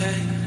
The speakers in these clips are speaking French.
day.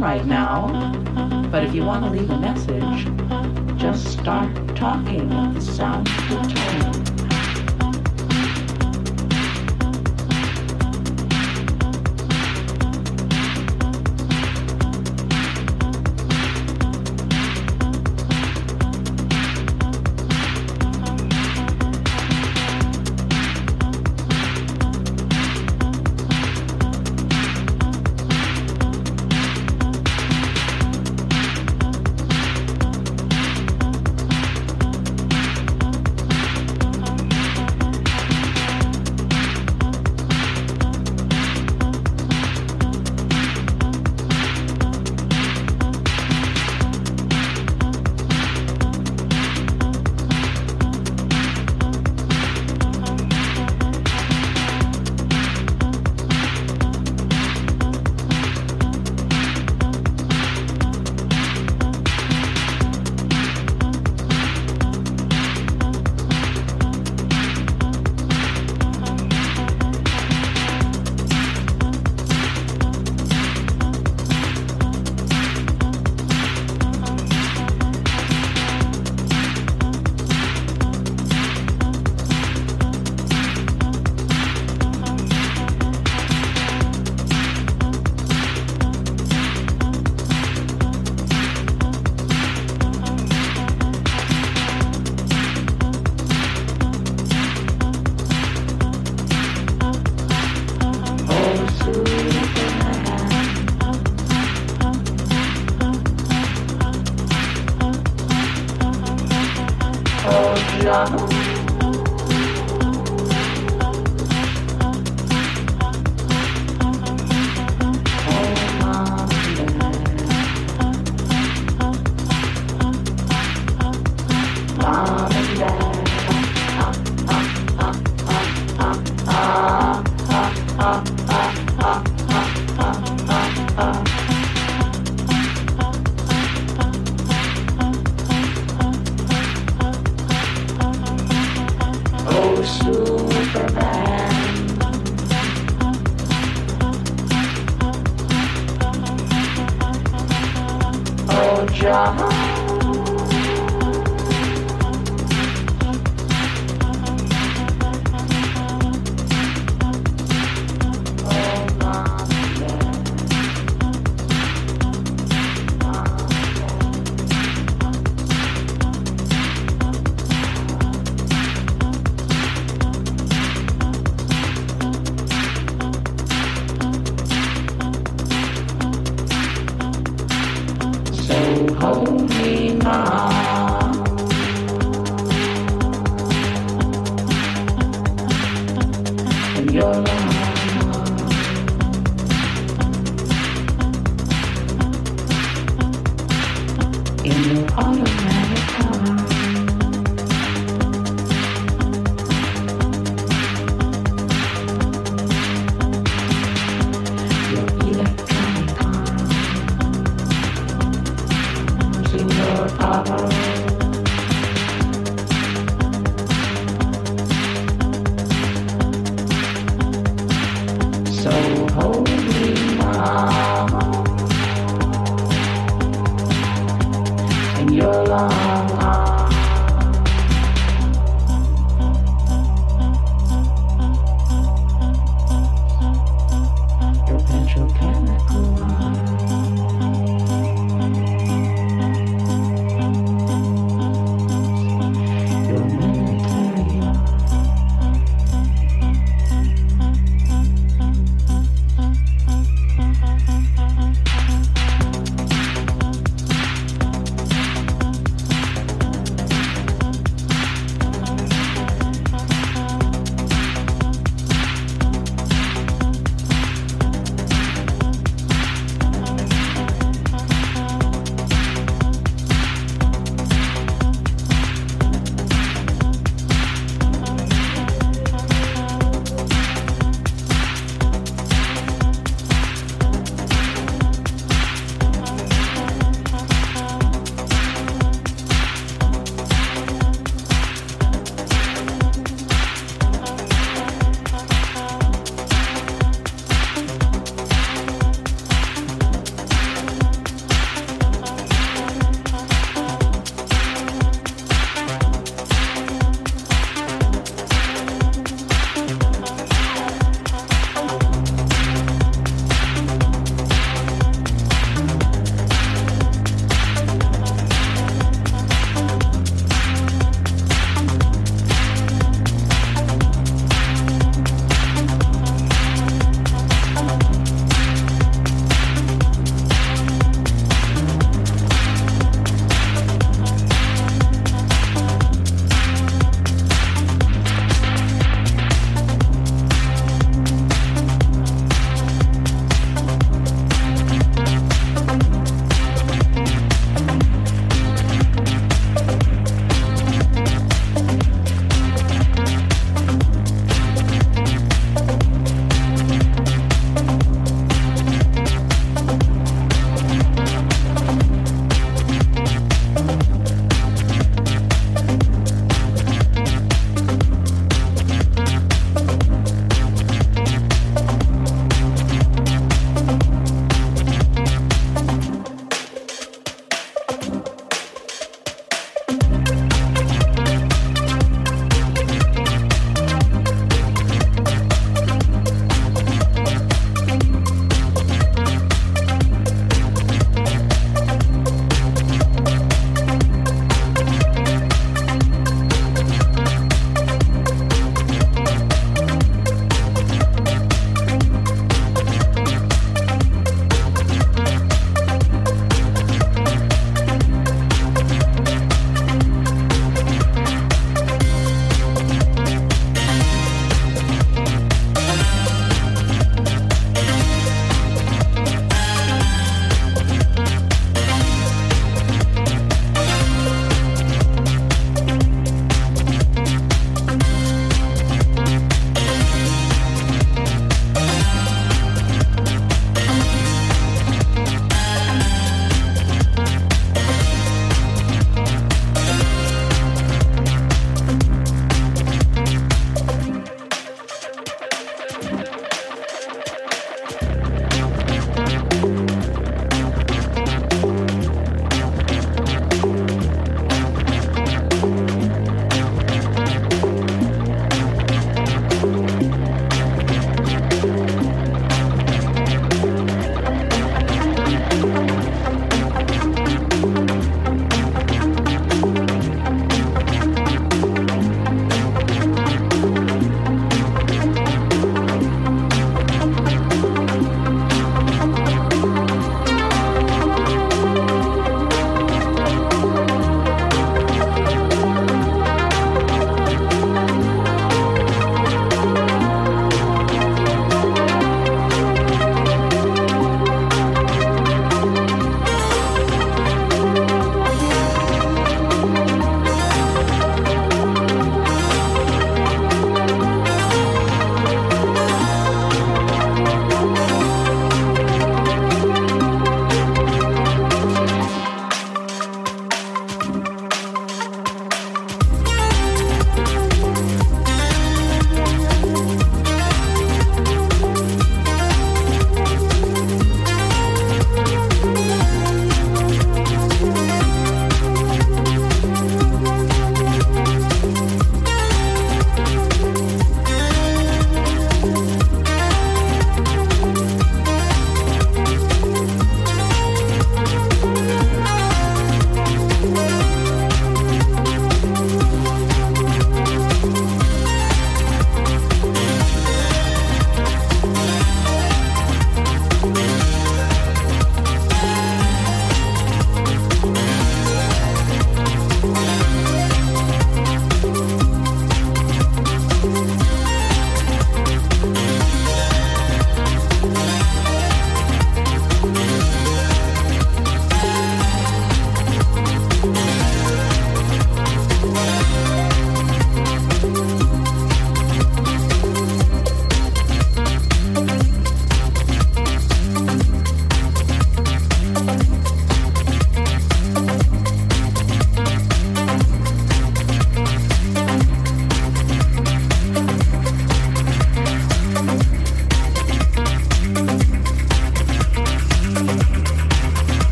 Right now, but if you want to leave a message, just start talking. The sound the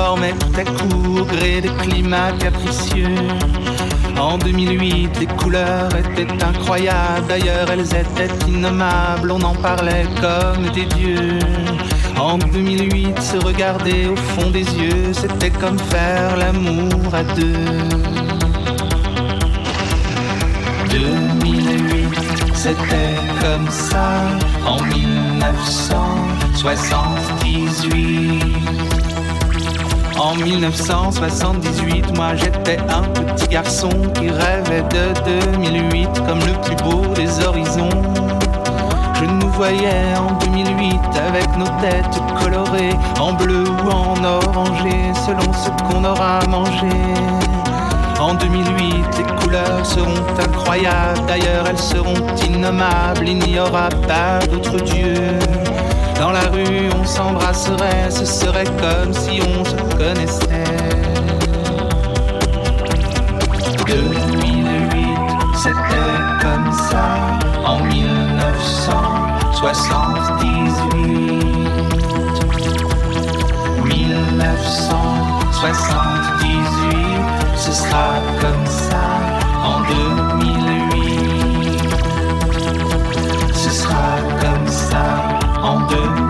transformaient tout à coup gré des climats capricieux. En 2008, les couleurs étaient incroyables, d'ailleurs elles étaient innommables, on en parlait comme des dieux. En 2008, se regarder au fond des yeux, c'était comme faire l'amour à deux. 2008, c'était comme ça en 1978. En 1978, moi j'étais un petit garçon qui rêvait de 2008 comme le plus beau des horizons. Je nous voyais en 2008 avec nos têtes colorées en bleu ou en orangé selon ce qu'on aura mangé. En 2008, les couleurs seront incroyables, d'ailleurs elles seront innommables, il n'y aura pas d'autre Dieu. Dans la rue, on s'embrasserait, ce serait comme si on se connaissait. 2008, c'était comme ça en 1978. 1978, ce sera comme ça en 2008. En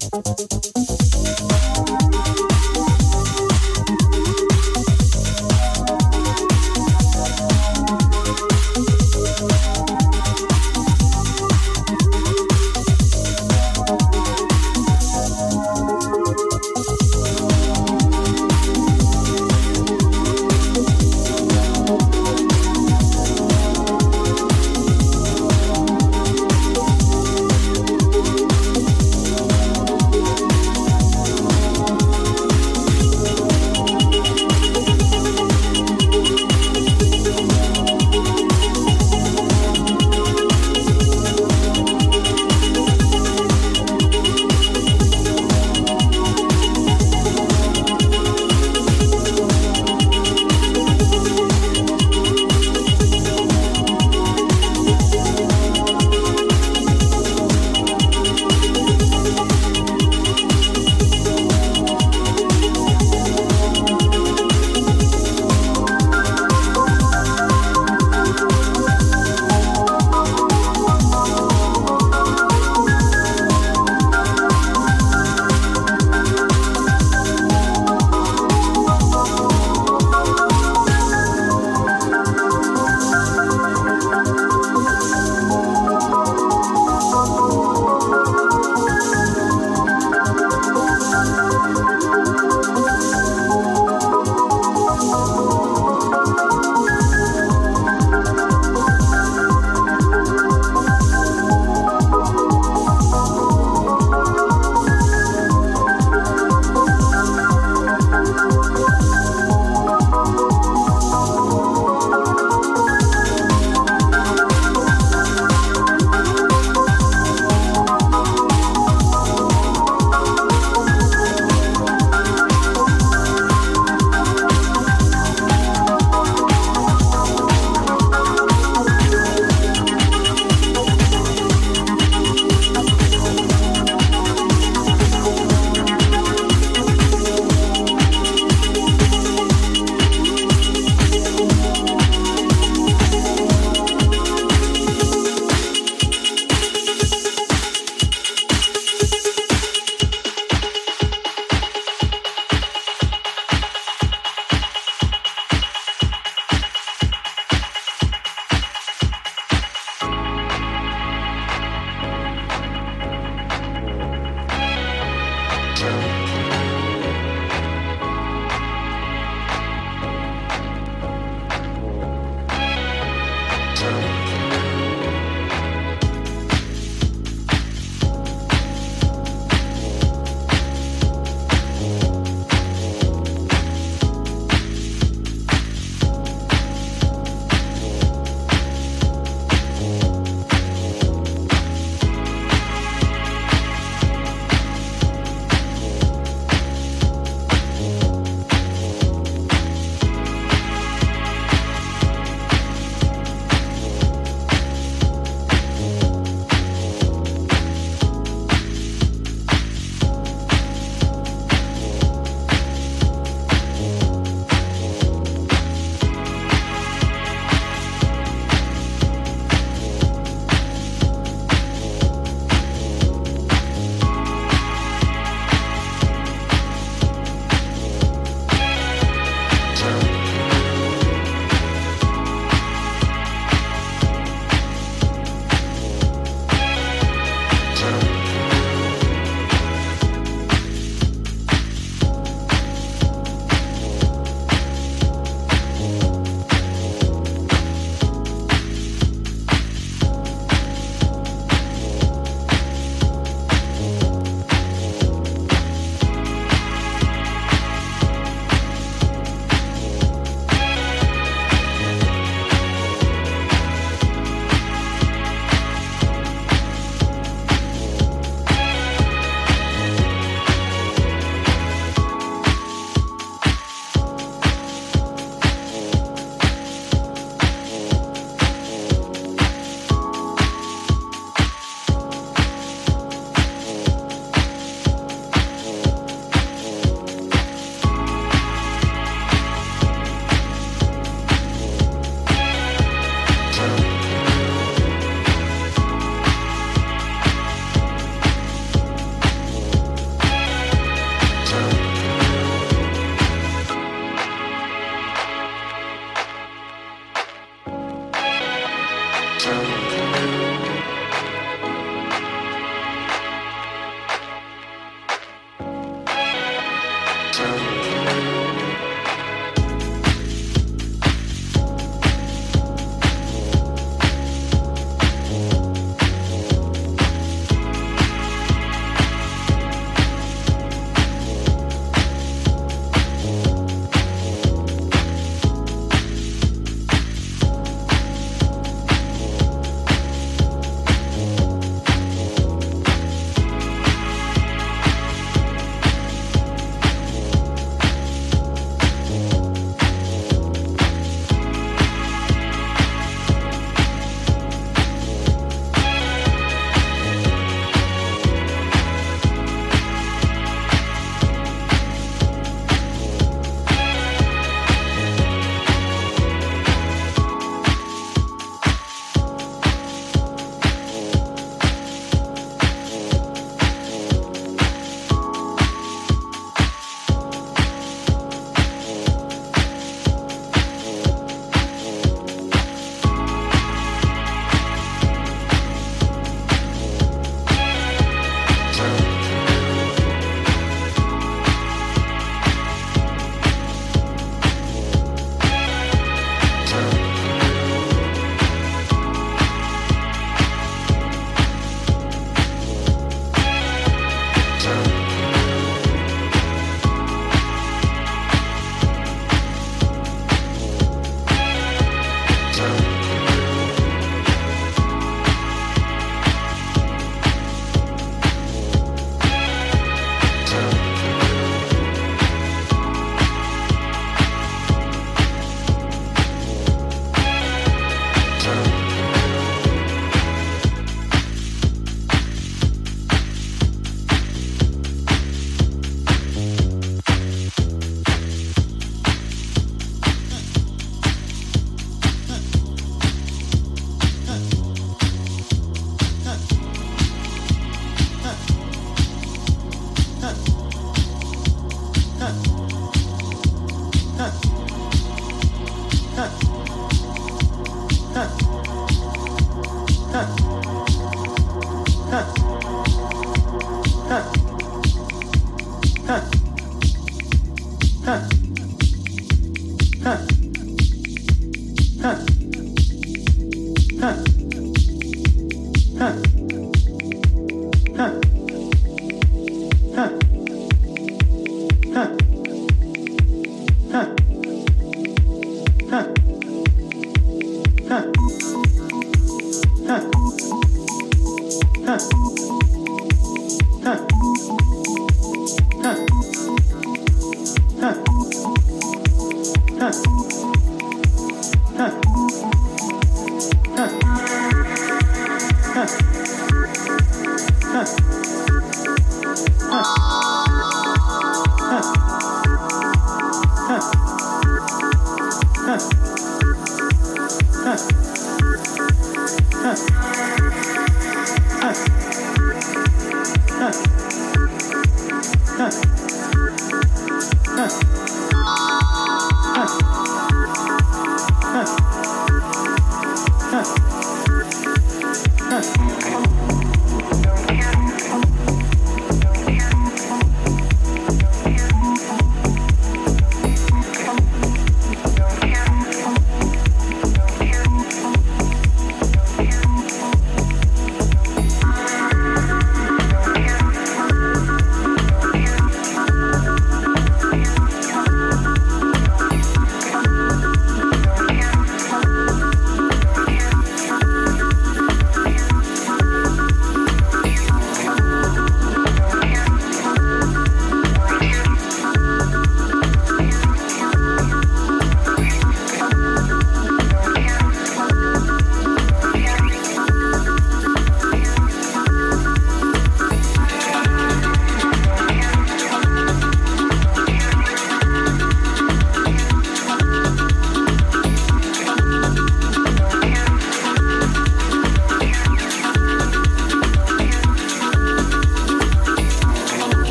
Huh.